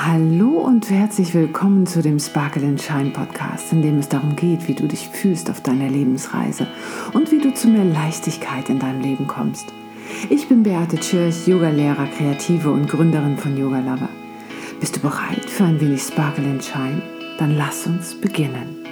Hallo und herzlich willkommen zu dem Sparkle and Shine Podcast, in dem es darum geht, wie du dich fühlst auf deiner Lebensreise und wie du zu mehr Leichtigkeit in deinem Leben kommst. Ich bin Beate Tschirch, Yogalehrer, Kreative und Gründerin von Yoga Lover. Bist du bereit für ein wenig Sparkle and Shine? Dann lass uns beginnen.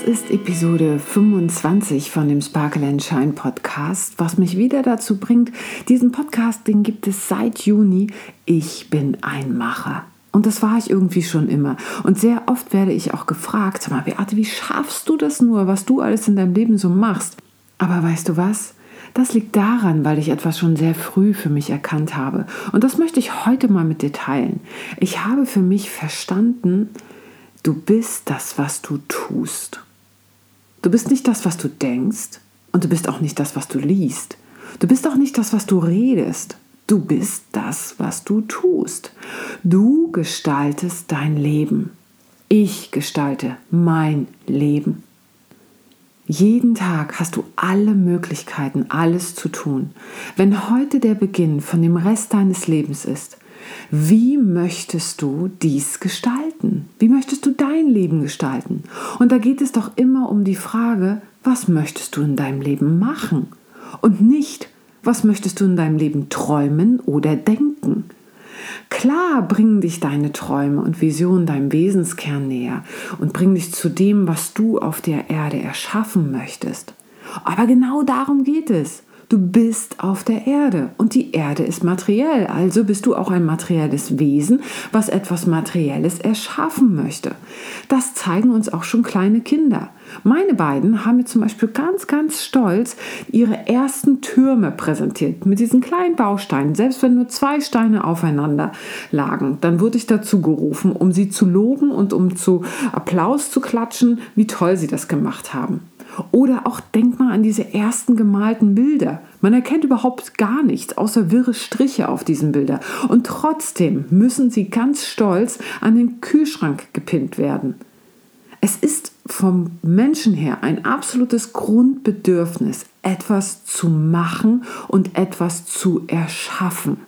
Das ist Episode 25 von dem Sparkle and Shine Podcast, was mich wieder dazu bringt, diesen Podcast, den gibt es seit Juni. Ich bin ein Macher. Und das war ich irgendwie schon immer. Und sehr oft werde ich auch gefragt, sag mal, Beate, wie schaffst du das nur, was du alles in deinem Leben so machst? Aber weißt du was? Das liegt daran, weil ich etwas schon sehr früh für mich erkannt habe. Und das möchte ich heute mal mit dir teilen. Ich habe für mich verstanden, Du bist das, was du tust. Du bist nicht das, was du denkst und du bist auch nicht das, was du liest. Du bist auch nicht das, was du redest. Du bist das, was du tust. Du gestaltest dein Leben. Ich gestalte mein Leben. Jeden Tag hast du alle Möglichkeiten, alles zu tun. Wenn heute der Beginn von dem Rest deines Lebens ist, wie möchtest du dies gestalten? Wie möchtest du dein Leben gestalten? Und da geht es doch immer um die Frage, was möchtest du in deinem Leben machen? Und nicht, was möchtest du in deinem Leben träumen oder denken? Klar bringen dich deine Träume und Visionen deinem Wesenskern näher und bringen dich zu dem, was du auf der Erde erschaffen möchtest. Aber genau darum geht es. Du bist auf der Erde und die Erde ist materiell, also bist du auch ein materielles Wesen, was etwas Materielles erschaffen möchte. Das zeigen uns auch schon kleine Kinder. Meine beiden haben mir zum Beispiel ganz, ganz stolz ihre ersten Türme präsentiert mit diesen kleinen Bausteinen. Selbst wenn nur zwei Steine aufeinander lagen, dann wurde ich dazu gerufen, um sie zu loben und um zu Applaus zu klatschen, wie toll sie das gemacht haben. Oder auch denk mal an diese ersten gemalten Bilder. Man erkennt überhaupt gar nichts außer wirre Striche auf diesen Bildern. Und trotzdem müssen sie ganz stolz an den Kühlschrank gepinnt werden. Es ist vom Menschen her ein absolutes Grundbedürfnis, etwas zu machen und etwas zu erschaffen.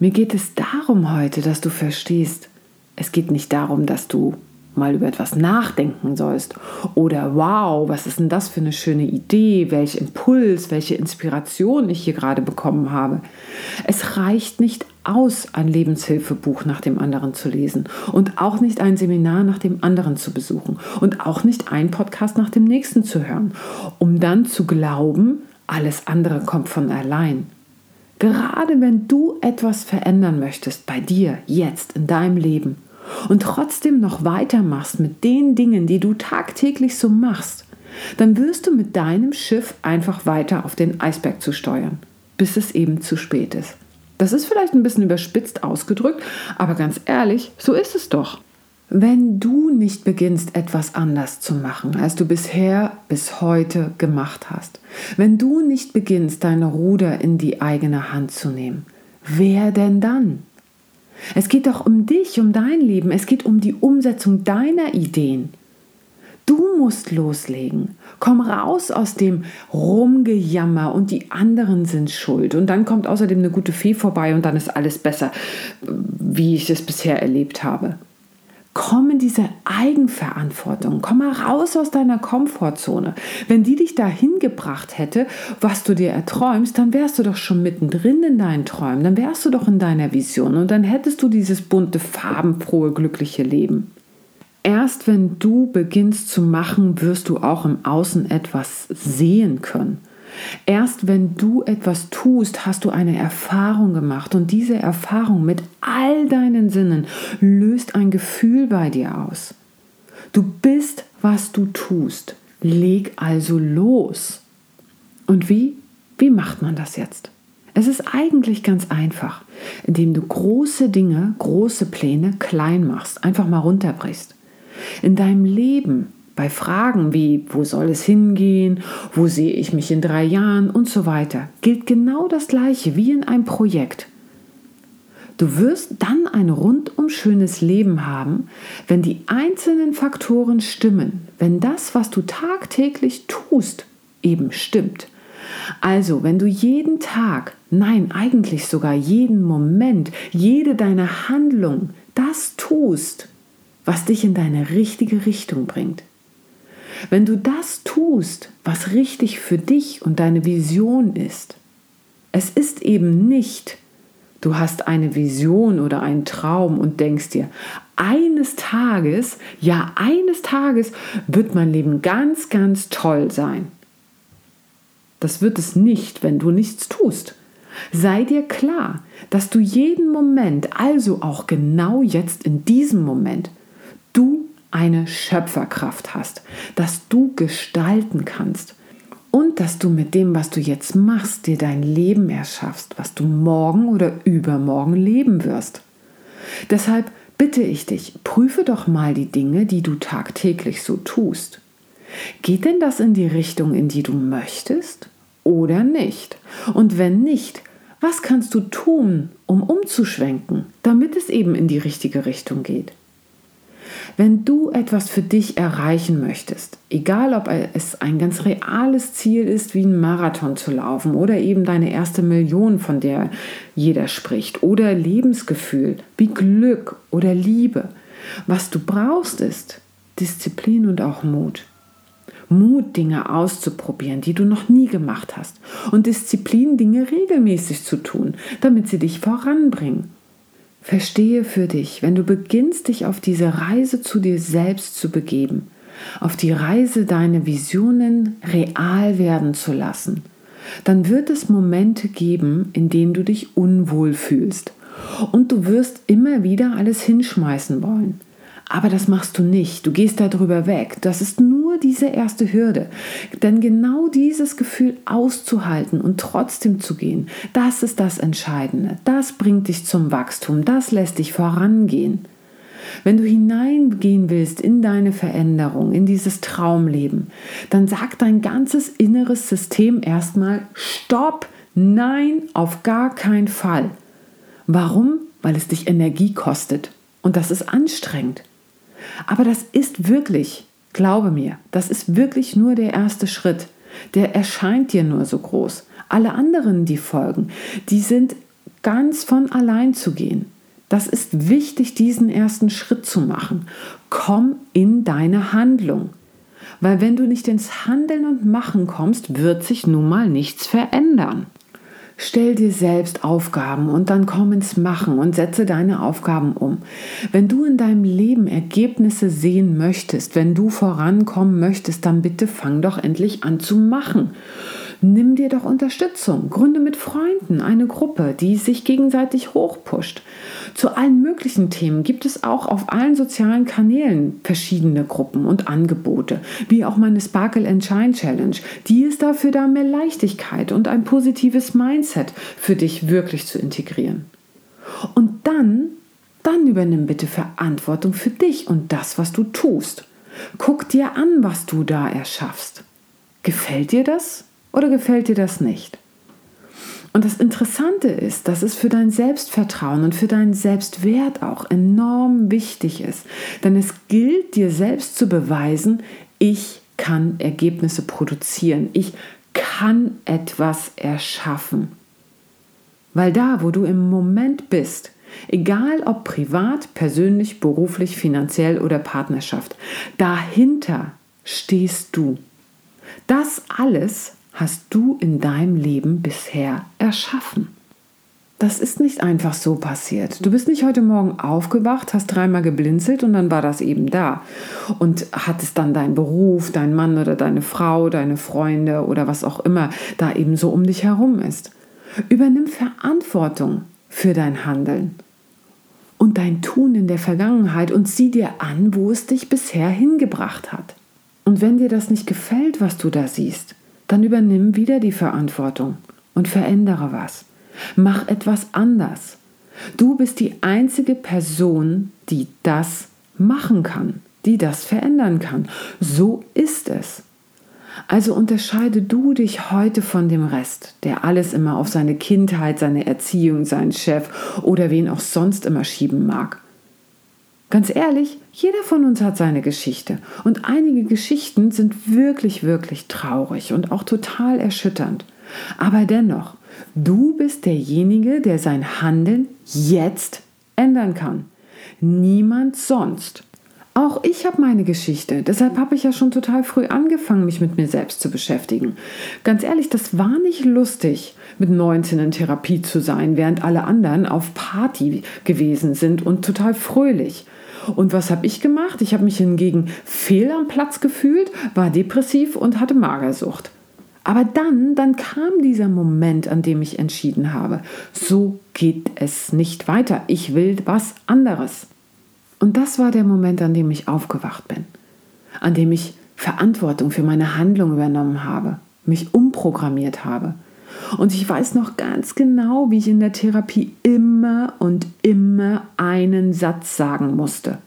Mir geht es darum heute, dass du verstehst, es geht nicht darum, dass du mal über etwas nachdenken sollst. Oder wow, was ist denn das für eine schöne Idee, welch Impuls, welche Inspiration ich hier gerade bekommen habe. Es reicht nicht aus, ein Lebenshilfebuch nach dem anderen zu lesen und auch nicht ein Seminar nach dem anderen zu besuchen und auch nicht ein Podcast nach dem nächsten zu hören, um dann zu glauben, alles andere kommt von allein. Gerade wenn du etwas verändern möchtest bei dir, jetzt, in deinem Leben, und trotzdem noch weitermachst mit den Dingen, die du tagtäglich so machst, dann wirst du mit deinem Schiff einfach weiter auf den Eisberg zu steuern, bis es eben zu spät ist. Das ist vielleicht ein bisschen überspitzt ausgedrückt, aber ganz ehrlich, so ist es doch. Wenn du nicht beginnst, etwas anders zu machen, als du bisher bis heute gemacht hast, wenn du nicht beginnst, deine Ruder in die eigene Hand zu nehmen, wer denn dann? Es geht doch um dich, um dein Leben. Es geht um die Umsetzung deiner Ideen. Du musst loslegen. Komm raus aus dem Rumgejammer und die anderen sind schuld. Und dann kommt außerdem eine gute Fee vorbei und dann ist alles besser, wie ich es bisher erlebt habe. Komm in diese Eigenverantwortung. Komm mal raus aus deiner Komfortzone. Wenn die dich dahin gebracht hätte, was du dir erträumst, dann wärst du doch schon mittendrin in deinen Träumen. Dann wärst du doch in deiner Vision und dann hättest du dieses bunte, farbenfrohe, glückliche Leben. Erst wenn du beginnst zu machen, wirst du auch im Außen etwas sehen können. Erst wenn du etwas tust, hast du eine Erfahrung gemacht und diese Erfahrung mit all deinen Sinnen löst ein Gefühl bei dir aus. Du bist, was du tust. Leg also los. Und wie? Wie macht man das jetzt? Es ist eigentlich ganz einfach, indem du große Dinge, große Pläne klein machst, einfach mal runterbrichst. In deinem Leben bei Fragen wie, wo soll es hingehen, wo sehe ich mich in drei Jahren und so weiter, gilt genau das Gleiche wie in einem Projekt. Du wirst dann ein rundum schönes Leben haben, wenn die einzelnen Faktoren stimmen, wenn das, was du tagtäglich tust, eben stimmt. Also, wenn du jeden Tag, nein, eigentlich sogar jeden Moment, jede deine Handlung, das tust, was dich in deine richtige Richtung bringt. Wenn du das tust, was richtig für dich und deine Vision ist, es ist eben nicht, du hast eine Vision oder einen Traum und denkst dir, eines Tages, ja, eines Tages wird mein Leben ganz, ganz toll sein. Das wird es nicht, wenn du nichts tust. Sei dir klar, dass du jeden Moment, also auch genau jetzt in diesem Moment, du eine Schöpferkraft hast, dass du gestalten kannst und dass du mit dem, was du jetzt machst, dir dein Leben erschaffst, was du morgen oder übermorgen leben wirst. Deshalb bitte ich dich, prüfe doch mal die Dinge, die du tagtäglich so tust. Geht denn das in die Richtung, in die du möchtest oder nicht? Und wenn nicht, was kannst du tun, um umzuschwenken, damit es eben in die richtige Richtung geht? Wenn du etwas für dich erreichen möchtest, egal ob es ein ganz reales Ziel ist, wie ein Marathon zu laufen oder eben deine erste Million, von der jeder spricht, oder Lebensgefühl wie Glück oder Liebe, was du brauchst ist Disziplin und auch Mut. Mut, Dinge auszuprobieren, die du noch nie gemacht hast. Und Disziplin, Dinge regelmäßig zu tun, damit sie dich voranbringen. Verstehe für dich, wenn du beginnst, dich auf diese Reise zu dir selbst zu begeben, auf die Reise deine Visionen real werden zu lassen, dann wird es Momente geben, in denen du dich unwohl fühlst. Und du wirst immer wieder alles hinschmeißen wollen. Aber das machst du nicht. Du gehst darüber weg. Das ist nur diese erste Hürde. Denn genau dieses Gefühl auszuhalten und trotzdem zu gehen, das ist das Entscheidende. Das bringt dich zum Wachstum. Das lässt dich vorangehen. Wenn du hineingehen willst in deine Veränderung, in dieses Traumleben, dann sagt dein ganzes inneres System erstmal Stopp, nein, auf gar keinen Fall. Warum? Weil es dich Energie kostet. Und das ist anstrengend. Aber das ist wirklich, glaube mir, das ist wirklich nur der erste Schritt. Der erscheint dir nur so groß. Alle anderen, die folgen, die sind ganz von allein zu gehen. Das ist wichtig, diesen ersten Schritt zu machen. Komm in deine Handlung. Weil wenn du nicht ins Handeln und Machen kommst, wird sich nun mal nichts verändern. Stell dir selbst Aufgaben und dann komm ins Machen und setze deine Aufgaben um. Wenn du in deinem Leben Ergebnisse sehen möchtest, wenn du vorankommen möchtest, dann bitte fang doch endlich an zu machen. Nimm dir doch Unterstützung. Gründe mit Freunden eine Gruppe, die sich gegenseitig hochpusht. Zu allen möglichen Themen gibt es auch auf allen sozialen Kanälen verschiedene Gruppen und Angebote, wie auch meine Sparkle and Shine Challenge. Die ist dafür da, mehr Leichtigkeit und ein positives Mindset für dich wirklich zu integrieren. Und dann, dann übernimm bitte Verantwortung für dich und das, was du tust. Guck dir an, was du da erschaffst. Gefällt dir das? Oder gefällt dir das nicht? Und das Interessante ist, dass es für dein Selbstvertrauen und für deinen Selbstwert auch enorm wichtig ist. Denn es gilt dir selbst zu beweisen, ich kann Ergebnisse produzieren. Ich kann etwas erschaffen. Weil da, wo du im Moment bist, egal ob privat, persönlich, beruflich, finanziell oder Partnerschaft, dahinter stehst du. Das alles hast du in deinem Leben bisher erschaffen? Das ist nicht einfach so passiert. Du bist nicht heute Morgen aufgewacht, hast dreimal geblinzelt und dann war das eben da. Und hattest dann deinen Beruf, deinen Mann oder deine Frau, deine Freunde oder was auch immer da eben so um dich herum ist. Übernimm Verantwortung für dein Handeln und dein Tun in der Vergangenheit und sieh dir an, wo es dich bisher hingebracht hat. Und wenn dir das nicht gefällt, was du da siehst, dann übernimm wieder die Verantwortung und verändere was. Mach etwas anders. Du bist die einzige Person, die das machen kann, die das verändern kann. So ist es. Also unterscheide du dich heute von dem Rest, der alles immer auf seine Kindheit, seine Erziehung, seinen Chef oder wen auch sonst immer schieben mag. Ganz ehrlich, jeder von uns hat seine Geschichte und einige Geschichten sind wirklich, wirklich traurig und auch total erschütternd. Aber dennoch, du bist derjenige, der sein Handeln jetzt ändern kann. Niemand sonst. Auch ich habe meine Geschichte. Deshalb habe ich ja schon total früh angefangen, mich mit mir selbst zu beschäftigen. Ganz ehrlich, das war nicht lustig, mit 19 in Therapie zu sein, während alle anderen auf Party gewesen sind und total fröhlich. Und was habe ich gemacht? Ich habe mich hingegen fehl am Platz gefühlt, war depressiv und hatte Magersucht. Aber dann, dann kam dieser Moment, an dem ich entschieden habe, so geht es nicht weiter. Ich will was anderes. Und das war der Moment, an dem ich aufgewacht bin, an dem ich Verantwortung für meine Handlung übernommen habe, mich umprogrammiert habe. Und ich weiß noch ganz genau, wie ich in der Therapie immer und immer einen Satz sagen musste.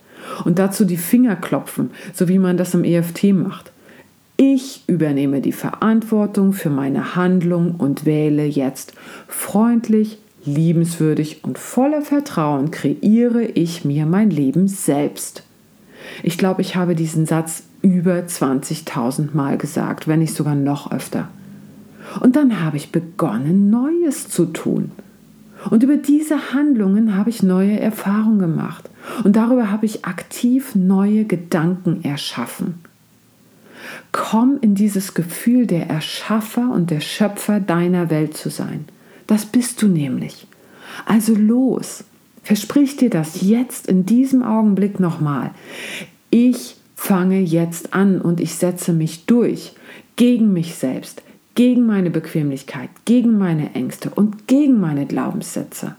Und dazu die Finger klopfen, so wie man das im EFT macht. Ich übernehme die Verantwortung für meine Handlung und wähle jetzt freundlich, liebenswürdig und voller Vertrauen kreiere ich mir mein Leben selbst. Ich glaube, ich habe diesen Satz über 20.000 Mal gesagt, wenn nicht sogar noch öfter. Und dann habe ich begonnen, Neues zu tun. Und über diese Handlungen habe ich neue Erfahrungen gemacht. Und darüber habe ich aktiv neue Gedanken erschaffen. Komm in dieses Gefühl, der Erschaffer und der Schöpfer deiner Welt zu sein. Das bist du nämlich. Also los, versprich dir das jetzt in diesem Augenblick nochmal. Ich fange jetzt an und ich setze mich durch gegen mich selbst, gegen meine Bequemlichkeit, gegen meine Ängste und gegen meine Glaubenssätze.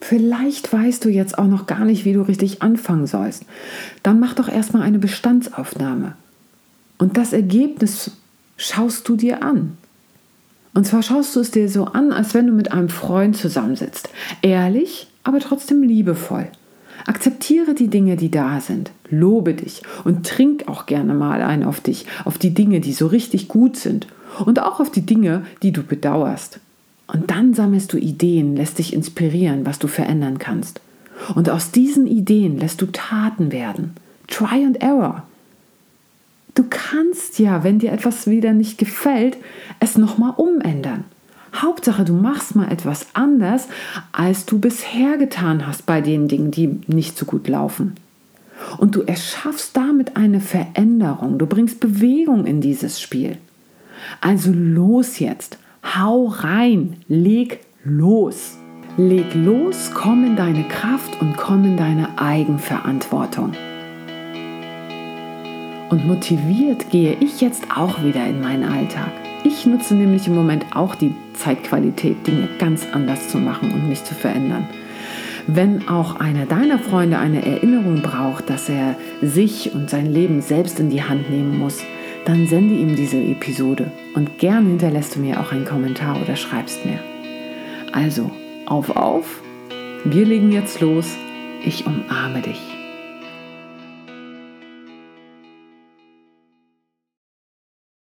Vielleicht weißt du jetzt auch noch gar nicht, wie du richtig anfangen sollst. Dann mach doch erstmal eine Bestandsaufnahme. Und das Ergebnis schaust du dir an. Und zwar schaust du es dir so an, als wenn du mit einem Freund zusammensitzt. Ehrlich, aber trotzdem liebevoll. Akzeptiere die Dinge, die da sind. Lobe dich und trink auch gerne mal ein auf dich, auf die Dinge, die so richtig gut sind und auch auf die Dinge, die du bedauerst. Und dann sammelst du Ideen, lässt dich inspirieren, was du verändern kannst. Und aus diesen Ideen lässt du Taten werden. Try and Error. Du kannst ja, wenn dir etwas wieder nicht gefällt, es nochmal umändern. Hauptsache, du machst mal etwas anders, als du bisher getan hast bei den Dingen, die nicht so gut laufen. Und du erschaffst damit eine Veränderung. Du bringst Bewegung in dieses Spiel. Also los jetzt. Hau rein. Leg los. Leg los, komm in deine Kraft und komm in deine Eigenverantwortung. Und motiviert gehe ich jetzt auch wieder in meinen Alltag. Ich nutze nämlich im Moment auch die Zeitqualität, Dinge ganz anders zu machen und mich zu verändern. Wenn auch einer deiner Freunde eine Erinnerung braucht, dass er sich und sein Leben selbst in die Hand nehmen muss, dann sende ihm diese Episode und gern hinterlässt du mir auch einen Kommentar oder schreibst mir. Also, auf, auf, wir legen jetzt los. Ich umarme dich.